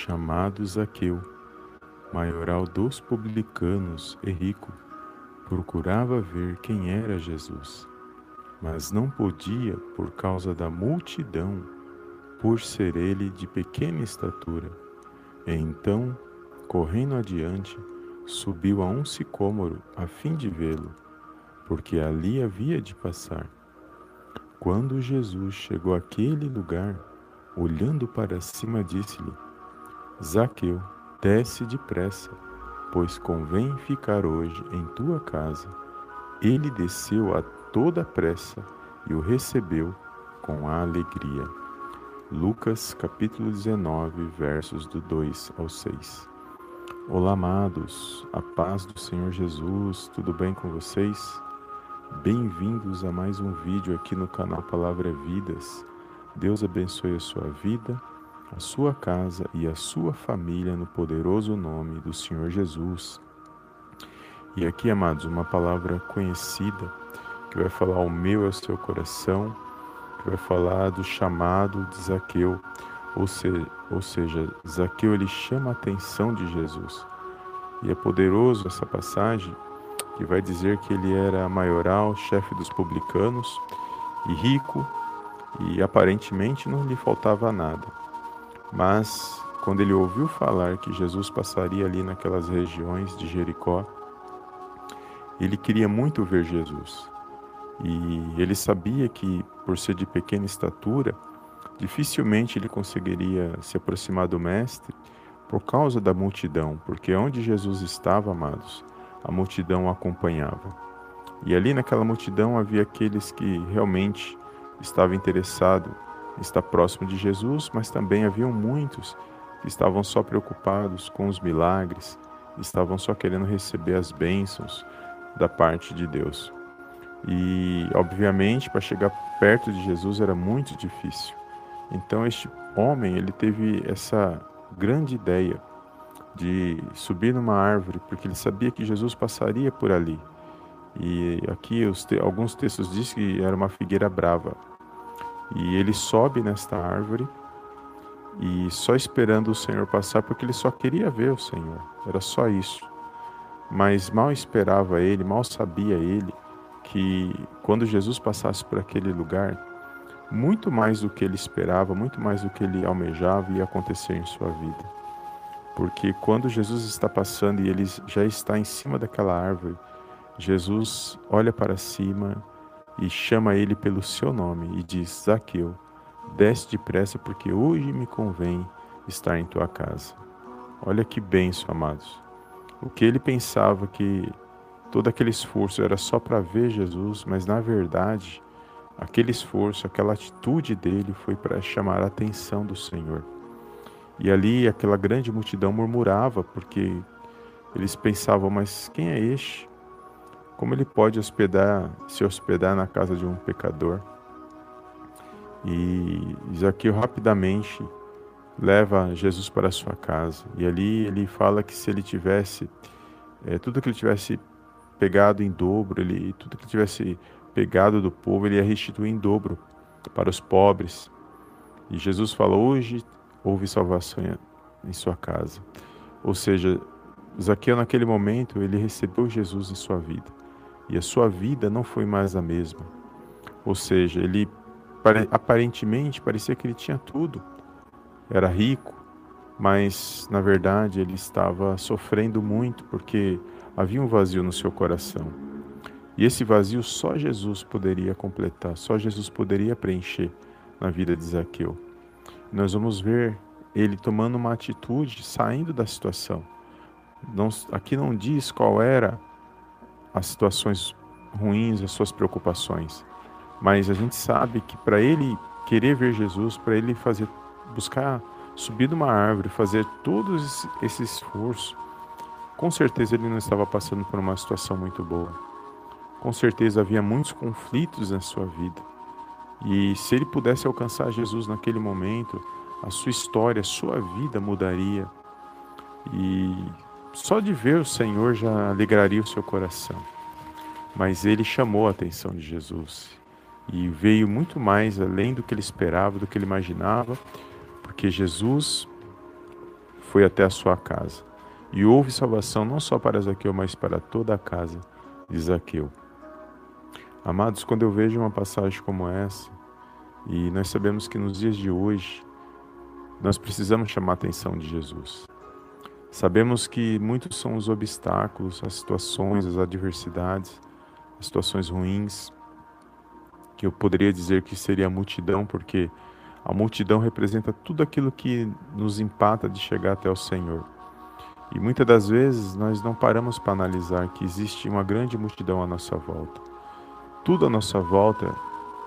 chamado Zaqueu, maioral dos publicanos e rico, procurava ver quem era Jesus, mas não podia por causa da multidão, por ser ele de pequena estatura. E então, correndo adiante, subiu a um sicômoro a fim de vê-lo, porque ali havia de passar. Quando Jesus chegou àquele lugar, olhando para cima, disse-lhe: Zaqueu, desce depressa, pois convém ficar hoje em tua casa. Ele desceu a toda pressa e o recebeu com alegria. Lucas capítulo 19, versos do 2 ao 6. Olá, amados, a paz do Senhor Jesus, tudo bem com vocês? Bem-vindos a mais um vídeo aqui no canal Palavra Vidas. Deus abençoe a sua vida, a sua casa e a sua família no poderoso nome do Senhor Jesus. E aqui, amados, uma palavra conhecida que vai falar ao meu ao seu coração, que vai falar do chamado de Zaqueu ou, se, ou seja, Zaqueu ele chama a atenção de Jesus. E é poderoso essa passagem que vai dizer que ele era maioral, chefe dos publicanos e rico, e aparentemente não lhe faltava nada. Mas quando ele ouviu falar que Jesus passaria ali naquelas regiões de Jericó, ele queria muito ver Jesus. E ele sabia que, por ser de pequena estatura, Dificilmente ele conseguiria se aproximar do Mestre por causa da multidão, porque onde Jesus estava, amados, a multidão o acompanhava. E ali naquela multidão havia aqueles que realmente estavam interessados estar próximo de Jesus, mas também haviam muitos que estavam só preocupados com os milagres, estavam só querendo receber as bênçãos da parte de Deus. E, obviamente, para chegar perto de Jesus era muito difícil. Então este homem, ele teve essa grande ideia de subir numa árvore, porque ele sabia que Jesus passaria por ali. E aqui te alguns textos dizem que era uma figueira brava. E ele sobe nesta árvore e só esperando o Senhor passar, porque ele só queria ver o Senhor. Era só isso. Mas mal esperava ele, mal sabia ele que quando Jesus passasse por aquele lugar, muito mais do que ele esperava, muito mais do que ele almejava ia acontecer em sua vida. Porque quando Jesus está passando e ele já está em cima daquela árvore, Jesus olha para cima e chama ele pelo seu nome e diz: Zaqueu, desce depressa, porque hoje me convém estar em tua casa. Olha que benção, amados. O que ele pensava que todo aquele esforço era só para ver Jesus, mas na verdade Aquele esforço, aquela atitude dele foi para chamar a atenção do Senhor. E ali aquela grande multidão murmurava, porque eles pensavam: mas quem é este? Como ele pode hospedar, se hospedar na casa de um pecador? E Zaqueu rapidamente leva Jesus para sua casa. E ali ele fala que se ele tivesse, é, tudo que ele tivesse pegado em dobro, ele, tudo que ele tivesse pegado do povo, ele ia restituir em dobro para os pobres. E Jesus falou: Hoje houve salvação em sua casa. Ou seja, Zaqueu, naquele momento, ele recebeu Jesus em sua vida. E a sua vida não foi mais a mesma. Ou seja, ele aparentemente parecia que ele tinha tudo. Era rico, mas na verdade ele estava sofrendo muito porque havia um vazio no seu coração. E esse vazio só Jesus poderia completar, só Jesus poderia preencher na vida de Zaqueu. Nós vamos ver ele tomando uma atitude, saindo da situação. Não, aqui não diz qual era as situações ruins, as suas preocupações, mas a gente sabe que para ele querer ver Jesus, para ele fazer, buscar subir numa árvore, fazer todo esse esforço, com certeza ele não estava passando por uma situação muito boa. Com certeza havia muitos conflitos na sua vida. E se ele pudesse alcançar Jesus naquele momento, a sua história, a sua vida mudaria. E só de ver o Senhor já alegraria o seu coração. Mas ele chamou a atenção de Jesus e veio muito mais além do que ele esperava, do que ele imaginava, porque Jesus foi até a sua casa. E houve salvação não só para Zaqueu, mas para toda a casa de Zaqueu. Amados, quando eu vejo uma passagem como essa, e nós sabemos que nos dias de hoje, nós precisamos chamar a atenção de Jesus. Sabemos que muitos são os obstáculos, as situações, as adversidades, as situações ruins, que eu poderia dizer que seria a multidão, porque a multidão representa tudo aquilo que nos empata de chegar até o Senhor. E muitas das vezes nós não paramos para analisar que existe uma grande multidão à nossa volta. Tudo à nossa volta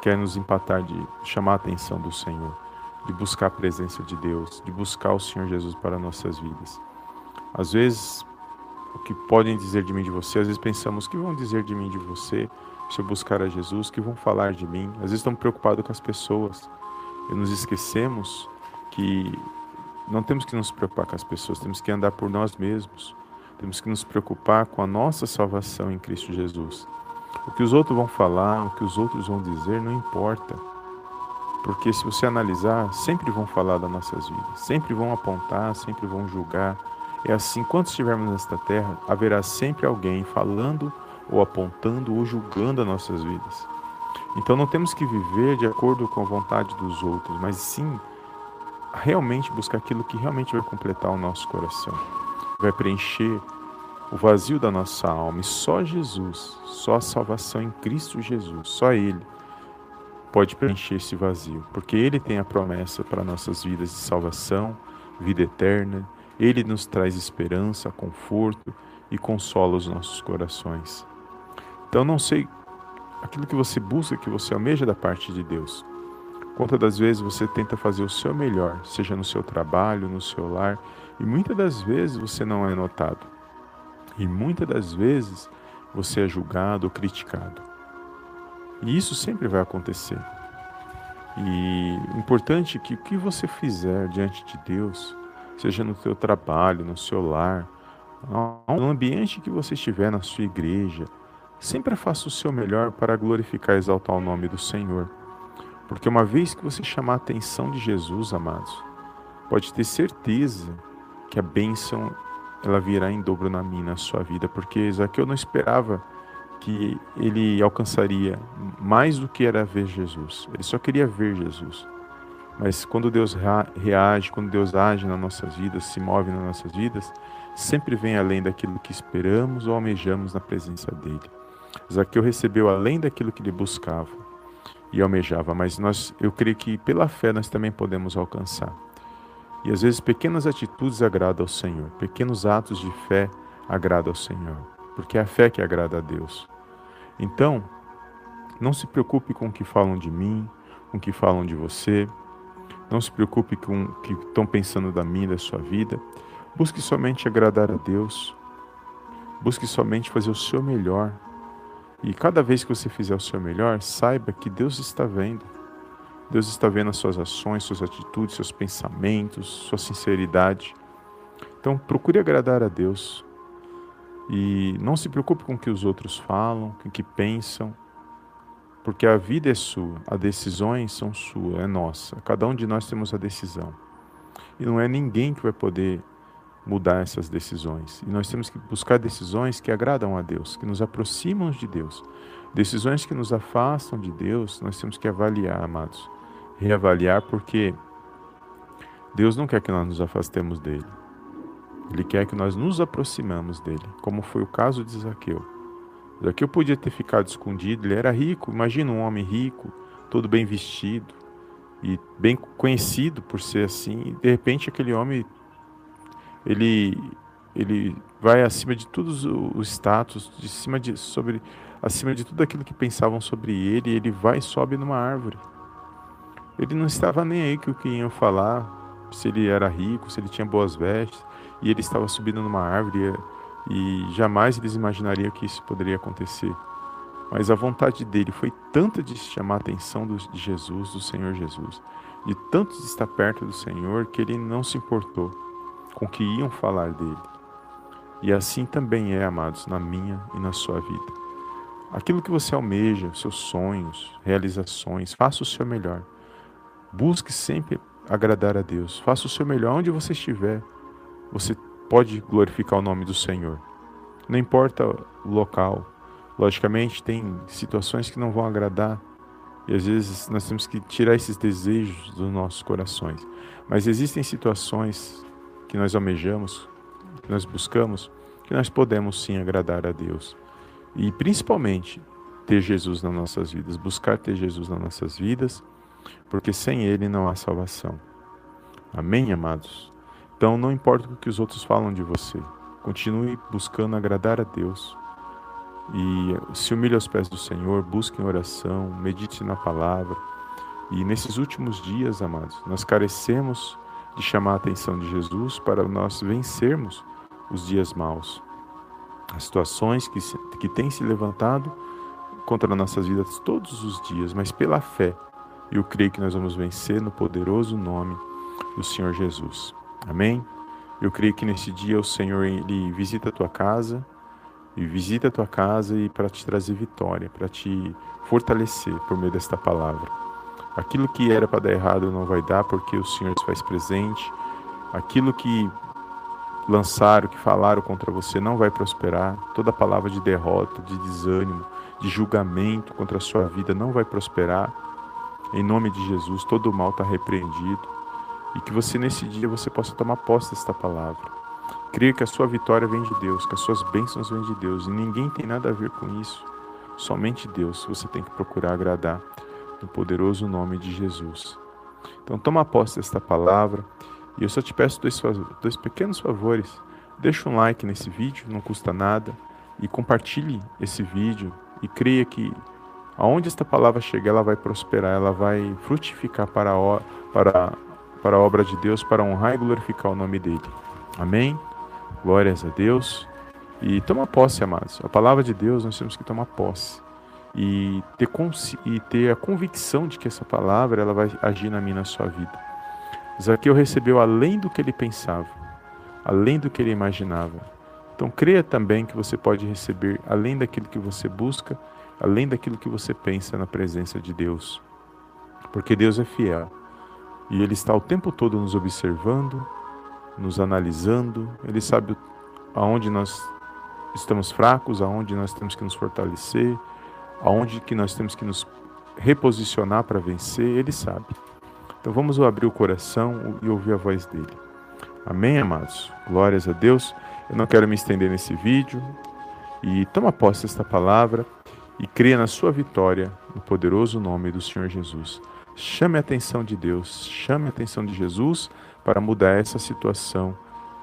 quer nos empatar de chamar a atenção do Senhor, de buscar a presença de Deus, de buscar o Senhor Jesus para nossas vidas. Às vezes, o que podem dizer de mim de você, às vezes pensamos que vão dizer de mim de você se eu buscar a Jesus, que vão falar de mim. Às vezes estamos preocupados com as pessoas e nos esquecemos que não temos que nos preocupar com as pessoas, temos que andar por nós mesmos. Temos que nos preocupar com a nossa salvação em Cristo Jesus. O que os outros vão falar, o que os outros vão dizer, não importa. Porque se você analisar, sempre vão falar das nossas vidas, sempre vão apontar, sempre vão julgar. É assim, enquanto estivermos nesta terra, haverá sempre alguém falando ou apontando ou julgando as nossas vidas. Então não temos que viver de acordo com a vontade dos outros, mas sim realmente buscar aquilo que realmente vai completar o nosso coração, vai preencher o vazio da nossa alma. E só Jesus, só a salvação em Cristo Jesus, só Ele pode preencher esse vazio, porque Ele tem a promessa para nossas vidas de salvação, vida eterna. Ele nos traz esperança, conforto e consola os nossos corações. Então, não sei aquilo que você busca, que você almeja da parte de Deus. Quantas das vezes você tenta fazer o seu melhor, seja no seu trabalho, no seu lar, e muitas das vezes você não é notado. E muitas das vezes você é julgado ou criticado. E isso sempre vai acontecer. E importante que o que você fizer diante de Deus, seja no seu trabalho, no seu lar, no ambiente que você estiver, na sua igreja, sempre faça o seu melhor para glorificar e exaltar o nome do Senhor. Porque uma vez que você chamar a atenção de Jesus, amados, pode ter certeza que a bênção ela virá em dobro na minha, na sua vida, porque Zaqueu não esperava que ele alcançaria mais do que era ver Jesus. Ele só queria ver Jesus. Mas quando Deus reage, quando Deus age nas nossas vidas, se move nas nossas vidas, sempre vem além daquilo que esperamos ou almejamos na presença dele. Zaqueu recebeu além daquilo que ele buscava e almejava, mas nós, eu creio que pela fé nós também podemos alcançar. E às vezes pequenas atitudes agradam ao Senhor, pequenos atos de fé agradam ao Senhor, porque é a fé que agrada a Deus. Então, não se preocupe com o que falam de mim, com o que falam de você, não se preocupe com o que estão pensando da minha, da sua vida. Busque somente agradar a Deus. Busque somente fazer o seu melhor e cada vez que você fizer o seu melhor, saiba que Deus está vendo. Deus está vendo as suas ações, suas atitudes, seus pensamentos, sua sinceridade. Então, procure agradar a Deus. E não se preocupe com o que os outros falam, com o que pensam, porque a vida é sua, as decisões são suas, é nossa. Cada um de nós temos a decisão. E não é ninguém que vai poder mudar essas decisões. E nós temos que buscar decisões que agradam a Deus, que nos aproximam de Deus. Decisões que nos afastam de Deus, nós temos que avaliar, amados. Reavaliar, porque Deus não quer que nós nos afastemos dele. Ele quer que nós nos aproximamos dele, como foi o caso de Zaqueu. Zaqueu podia ter ficado escondido, ele era rico. Imagina um homem rico, todo bem vestido e bem conhecido por ser assim. E de repente aquele homem ele ele vai acima de todos os status, de cima de sobre acima de tudo aquilo que pensavam sobre ele, ele vai e sobe numa árvore. Ele não estava nem aí que o que iam falar, se ele era rico, se ele tinha boas vestes, e ele estava subindo numa árvore e, jamais eles imaginariam que isso poderia acontecer. Mas a vontade dele foi tanta de chamar a atenção de Jesus, do Senhor Jesus, de tanto de estar perto do Senhor, que ele não se importou com que iam falar dele. E assim também é, amados, na minha e na sua vida. Aquilo que você almeja, seus sonhos, realizações, faça o seu melhor. Busque sempre agradar a Deus. Faça o seu melhor onde você estiver. você pode glorificar o nome do Senhor. Não importa o local. Logicamente, tem situações que não vão agradar e às vezes nós temos que tirar esses desejos dos nossos corações. Mas existem situações que nós almejamos, que nós buscamos, que nós podemos sim agradar a Deus. E principalmente ter Jesus nas nossas vidas, buscar ter Jesus nas nossas vidas, porque sem Ele não há salvação. Amém, amados? Então não importa o que os outros falam de você, continue buscando agradar a Deus. E se humilhe aos pés do Senhor, busque em oração, medite na palavra. E nesses últimos dias, amados, nós carecemos de chamar a atenção de Jesus para nós vencermos os dias maus. As situações que, se, que têm se levantado contra nossas vidas todos os dias, mas pela fé. Eu creio que nós vamos vencer no poderoso nome do Senhor Jesus. Amém? Eu creio que nesse dia o Senhor ele visita a tua casa e visita a tua casa e para te trazer vitória, para te fortalecer por meio desta palavra. Aquilo que era para dar errado não vai dar porque o Senhor se faz presente. Aquilo que lançaram, que falaram contra você não vai prosperar. Toda palavra de derrota, de desânimo, de julgamento contra a sua vida não vai prosperar. Em nome de Jesus, todo o mal está repreendido. E que você nesse dia você possa tomar posse desta palavra. Creia que a sua vitória vem de Deus, que as suas bênçãos vêm de Deus. E ninguém tem nada a ver com isso. Somente Deus você tem que procurar agradar no poderoso nome de Jesus. Então toma posse desta palavra. E eu só te peço dois, dois pequenos favores. Deixa um like nesse vídeo, não custa nada. E compartilhe esse vídeo. E creia que aonde esta palavra chegar, ela vai prosperar, ela vai frutificar para a, para, para a obra de Deus, para honrar e glorificar o nome dele. Amém? Glórias a Deus. E toma posse, amados. A palavra de Deus nós temos que tomar posse. E ter, e ter a convicção de que essa palavra ela vai agir na minha na sua vida. Zaqueu recebeu além do que ele pensava, além do que ele imaginava. Então creia também que você pode receber além daquilo que você busca, além daquilo que você pensa na presença de Deus. Porque Deus é fiel. E Ele está o tempo todo nos observando, nos analisando, Ele sabe aonde nós estamos fracos, aonde nós temos que nos fortalecer, aonde que nós temos que nos reposicionar para vencer, Ele sabe. Então vamos abrir o coração e ouvir a voz dele. Amém, amados? Glórias a Deus. Eu não quero me estender nesse vídeo e toma posse desta palavra e creia na sua vitória no poderoso nome do Senhor Jesus. Chame a atenção de Deus, chame a atenção de Jesus para mudar essa situação.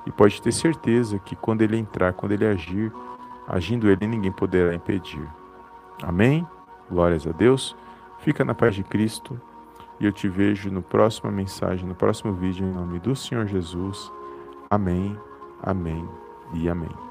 E pode ter certeza que quando ele entrar, quando ele agir, agindo ele, ninguém poderá impedir. Amém? Glórias a Deus. Fica na paz de Cristo. E eu te vejo no próxima mensagem, no próximo vídeo, em nome do Senhor Jesus. Amém, amém e amém.